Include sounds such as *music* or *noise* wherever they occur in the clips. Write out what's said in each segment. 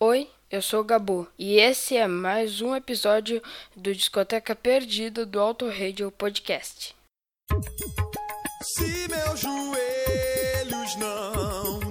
Oi, eu sou o Gabu e esse é mais um episódio do Discoteca Perdida do Auto Radio Podcast. Se meus joelhos não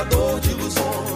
pescador de ilusões.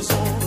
Pescador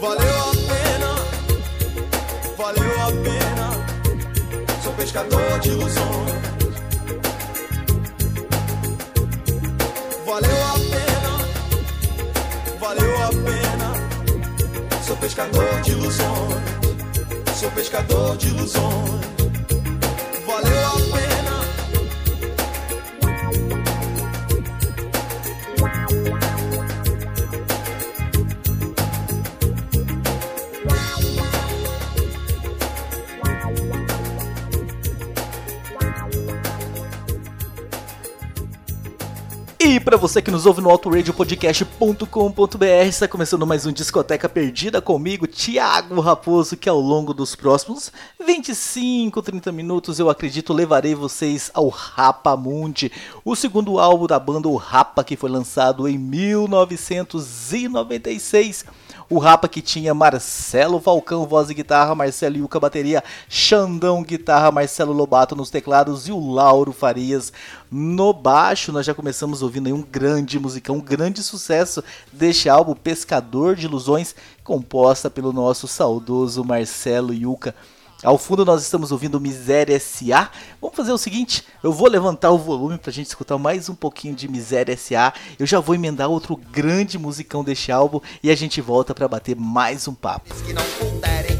Valeu a pena, valeu a pena, sou pescador de ilusões. Valeu a pena, valeu a pena. Sou pescador de ilusões, sou pescador de ilusões. Para você que nos ouve no autoradiopodcast.com.br, está começando mais um Discoteca Perdida comigo, Thiago Raposo, que ao longo dos próximos 25, 30 minutos, eu acredito, levarei vocês ao Rapa Mundi, o segundo álbum da banda O Rapa, que foi lançado em 1996. O Rapa que tinha Marcelo Falcão, voz e guitarra, Marcelo Yuca, bateria, Xandão, guitarra, Marcelo Lobato nos teclados e o Lauro Farias no baixo. Nós já começamos ouvindo aí um grande musicão, um grande sucesso deste álbum, Pescador de Ilusões, composta pelo nosso saudoso Marcelo Yuca. Ao fundo nós estamos ouvindo Miséria S.A. Vamos fazer o seguinte, eu vou levantar o volume pra gente escutar mais um pouquinho de Miséria S.A. Eu já vou emendar outro grande musicão deste álbum e a gente volta para bater mais um papo. Que não puderem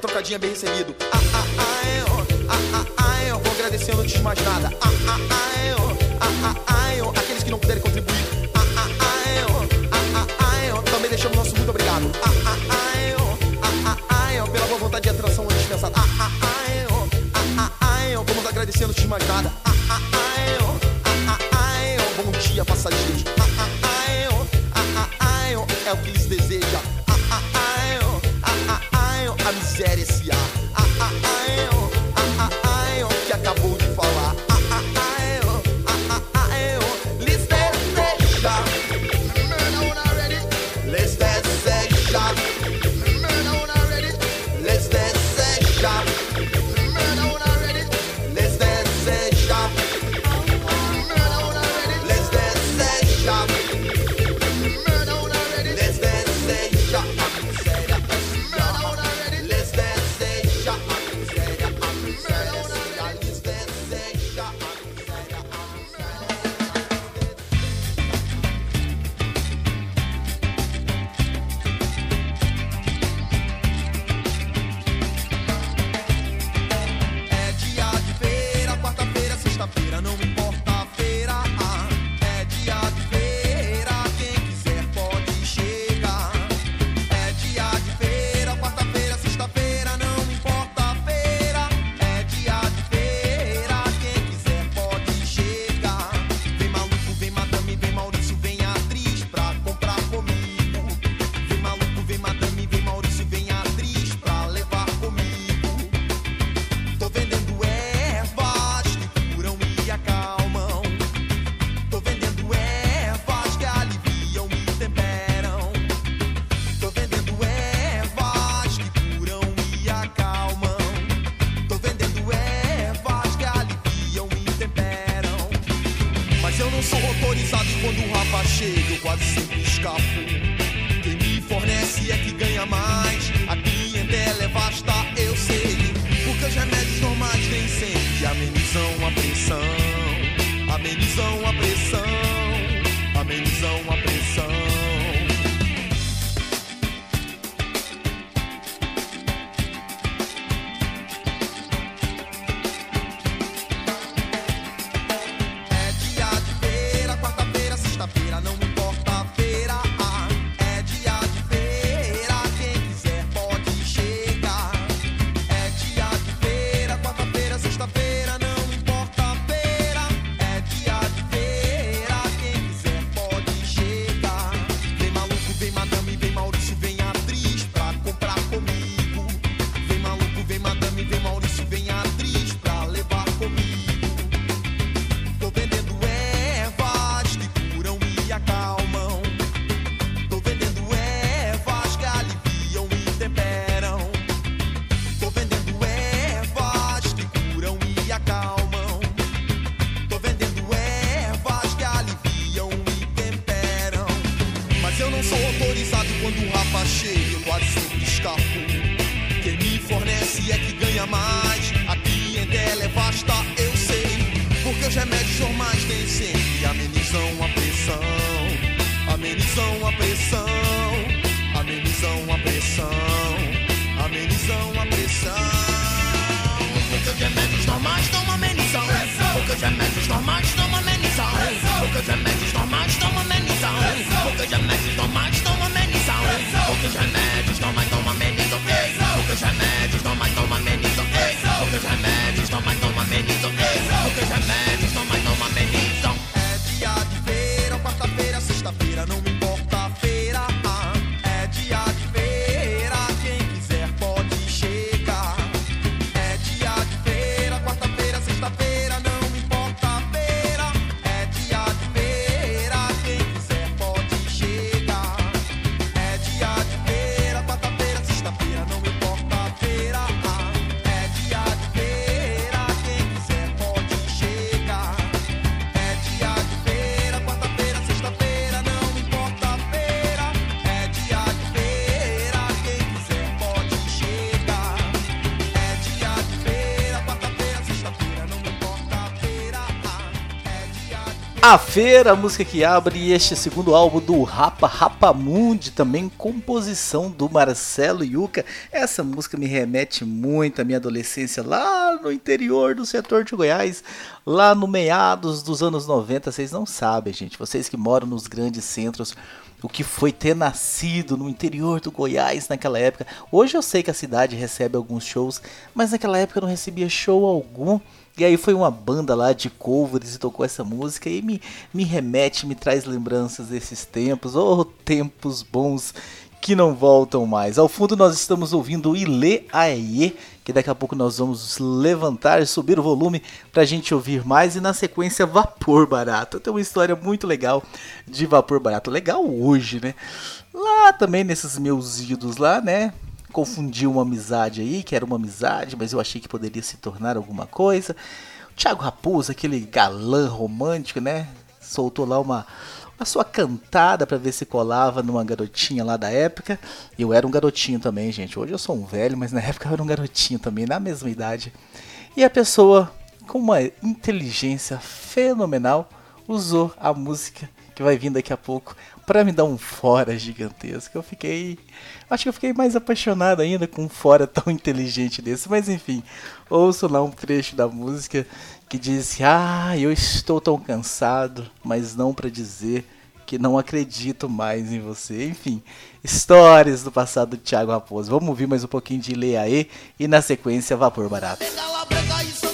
trocadinha bem recebido. Ah, ah, ah, é, ó, ah, ah, ah, é, ó. Vou agradecendo antes de mais nada. Ah, ah, ah, é, ó, ah, ah, ah, é, ó. Aqueles que não puderem contribuir. Ah, ah, ah, é, ó, ah, ah, ah, é, ó. Também deixamos nosso muito obrigado. Ah, ah, ah, é, ó, ah, ah, ah, é, ó. Pela boa vontade e atração antes pensada. Ah, ah, ah, é, ó, ah, ah, ah, é, ó. Vamos agradecendo antes de mais nada. Ah, ah, ah, é, ó, ah, ah, ah, é, ó. Bom dia, passageiros. Ah, ah, ah, é, ó, ah, ah, ah, é, ó. É o que eles desejam. I know ganha mais. A clientela é vasta, eu sei. Porque os remédios normais nem sempre amenizam a pressão. Amenizam a pressão. Amenizam a pressão. Amenizam a pressão. Porque os remédios normais estão amenizam. Porque os remédios normais estão amenizam. Porque os remédios normais estão amenizam. Porque os remédios normais estão amenizam. Porque os remédios Feira, a música que abre este segundo álbum do Rapa Rapamundi, também composição do Marcelo Yuca. Essa música me remete muito à minha adolescência lá no interior do setor de Goiás, lá no meados dos anos 90. Vocês não sabem, gente, vocês que moram nos grandes centros, o que foi ter nascido no interior do Goiás naquela época. Hoje eu sei que a cidade recebe alguns shows, mas naquela época eu não recebia show algum. E aí foi uma banda lá de covers e tocou essa música e me, me remete, me traz lembranças desses tempos, oh tempos bons que não voltam mais. Ao fundo nós estamos ouvindo Ile Aie, que daqui a pouco nós vamos levantar e subir o volume pra gente ouvir mais e na sequência Vapor Barato. Tem uma história muito legal de Vapor Barato, legal hoje, né? Lá também nesses meus idos lá, né? Confundi uma amizade aí, que era uma amizade, mas eu achei que poderia se tornar alguma coisa. O Thiago Raposo, aquele galã romântico, né? Soltou lá uma a sua cantada pra ver se colava numa garotinha lá da época. Eu era um garotinho também, gente. Hoje eu sou um velho, mas na *laughs* época eu era um garotinho também, na mesma idade. E a pessoa, com uma inteligência fenomenal, usou a música que vai vir daqui a pouco para me dar um fora gigantesco. Eu fiquei. Acho que eu fiquei mais apaixonado ainda com um fora tão inteligente desse. Mas enfim, ouço lá um trecho da música que diz: Ah, eu estou tão cansado, mas não para dizer que não acredito mais em você. Enfim, histórias do passado do Thiago Raposo. Vamos ouvir mais um pouquinho de Leaê e na sequência Vapor Barato. Gala Branca e Santa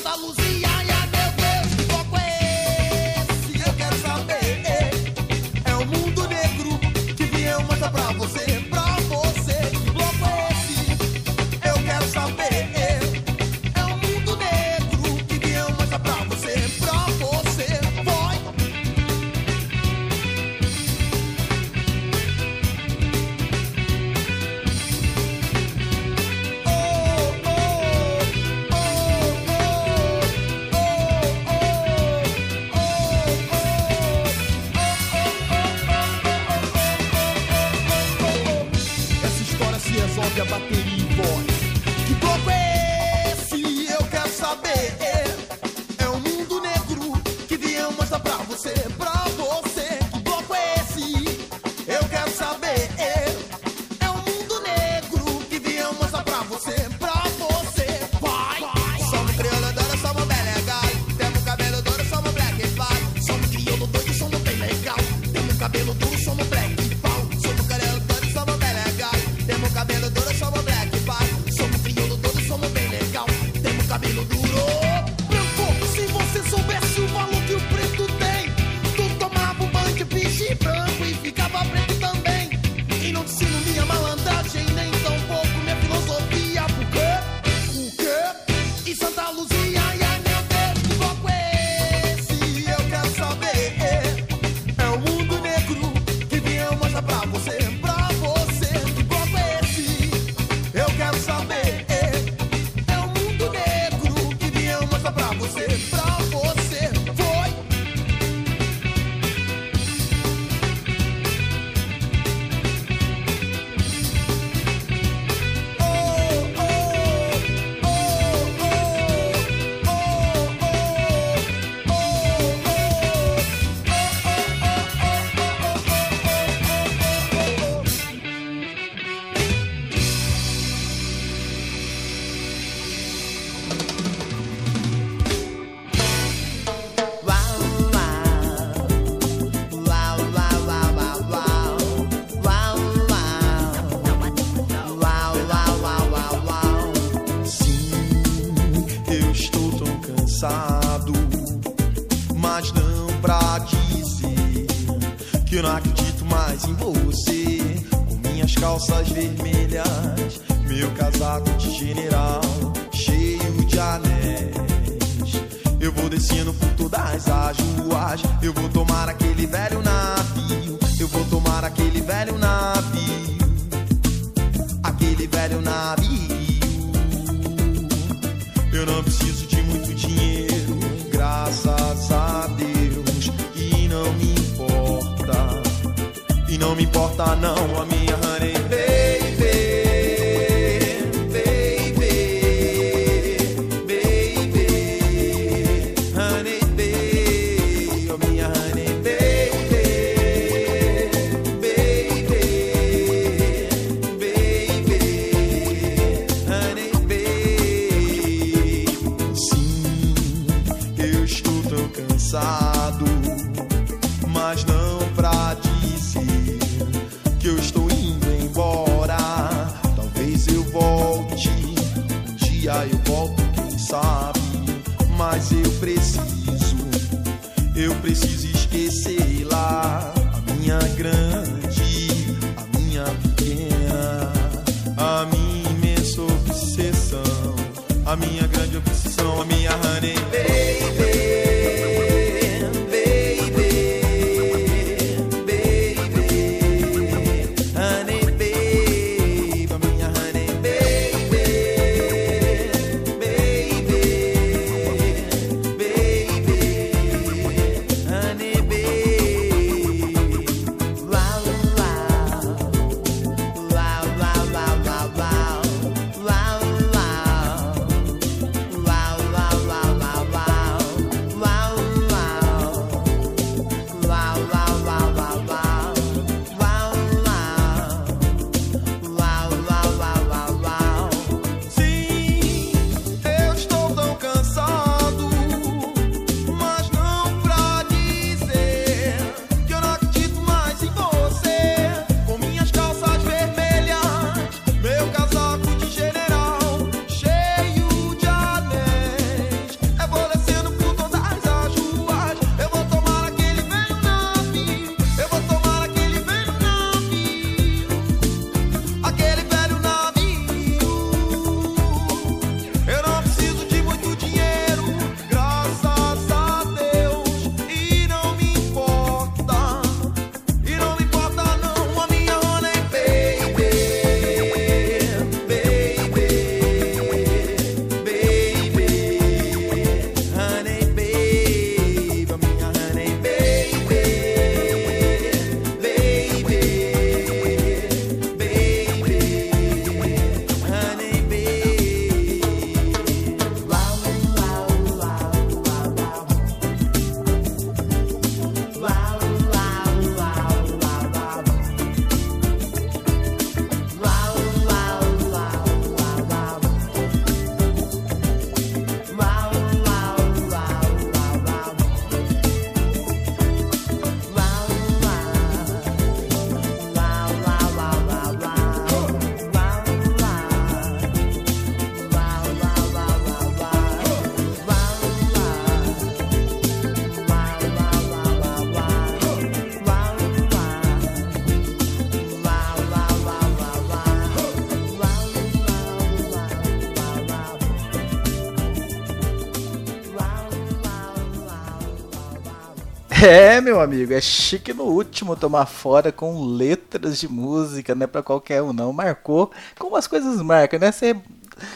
É, meu amigo, é chique no último tomar fora com letras de música, não é pra qualquer um não. Marcou como as coisas marcam, né? Você,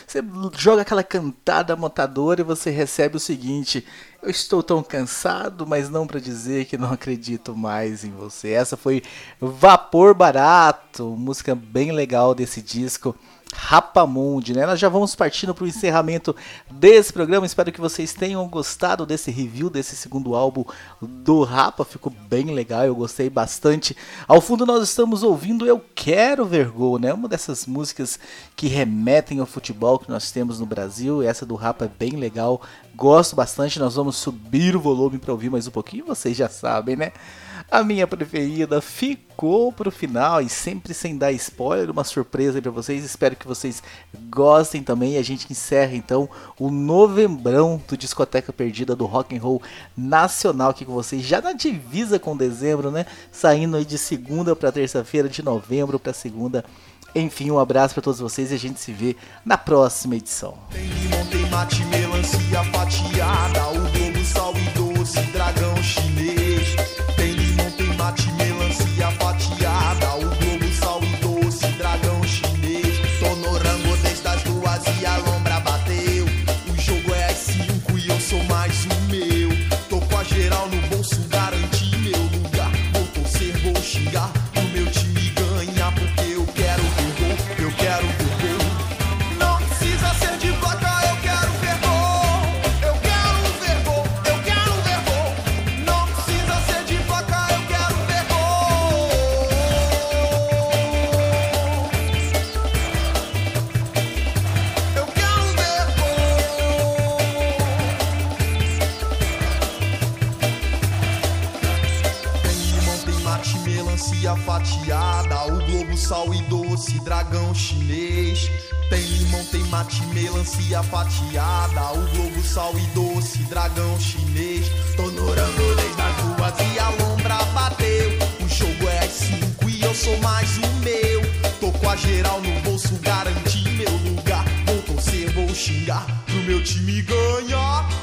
você joga aquela cantada montadora e você recebe o seguinte: Eu estou tão cansado, mas não para dizer que não acredito mais em você. Essa foi Vapor Barato, música bem legal desse disco. Rapamundi, né? Nós já vamos partindo para o encerramento desse programa. Espero que vocês tenham gostado desse review desse segundo álbum do Rapa. Ficou bem legal, eu gostei bastante. Ao fundo nós estamos ouvindo Eu Quero Ver Gol, né? Uma dessas músicas que remetem ao futebol que nós temos no Brasil. Essa do Rapa é bem legal, gosto bastante. Nós vamos subir o volume para ouvir mais um pouquinho, vocês já sabem, né? A minha preferida ficou pro final e sempre sem dar spoiler, uma surpresa para vocês. Espero que vocês gostem também. A gente encerra então o novembrão do Discoteca Perdida do Rock and Roll Nacional aqui com vocês, já na divisa com dezembro, né? Saindo aí de segunda para terça-feira, de novembro para segunda. Enfim, um abraço para todos vocês e a gente se vê na próxima edição. Tem limão, tem mate, melancia fatiada, o doce, dragão chinês. Tem limão, tem mate, melancia fatiada, o globo, sal e doce, dragão chinês. Tô no rango desde as duas e a lombra bateu. O jogo é às cinco e eu sou mais um meu. Tô com a geral no bolso, garanti meu lugar. Vou torcer, vou xingar pro meu time ganhar.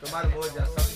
Tomaram boa de ação.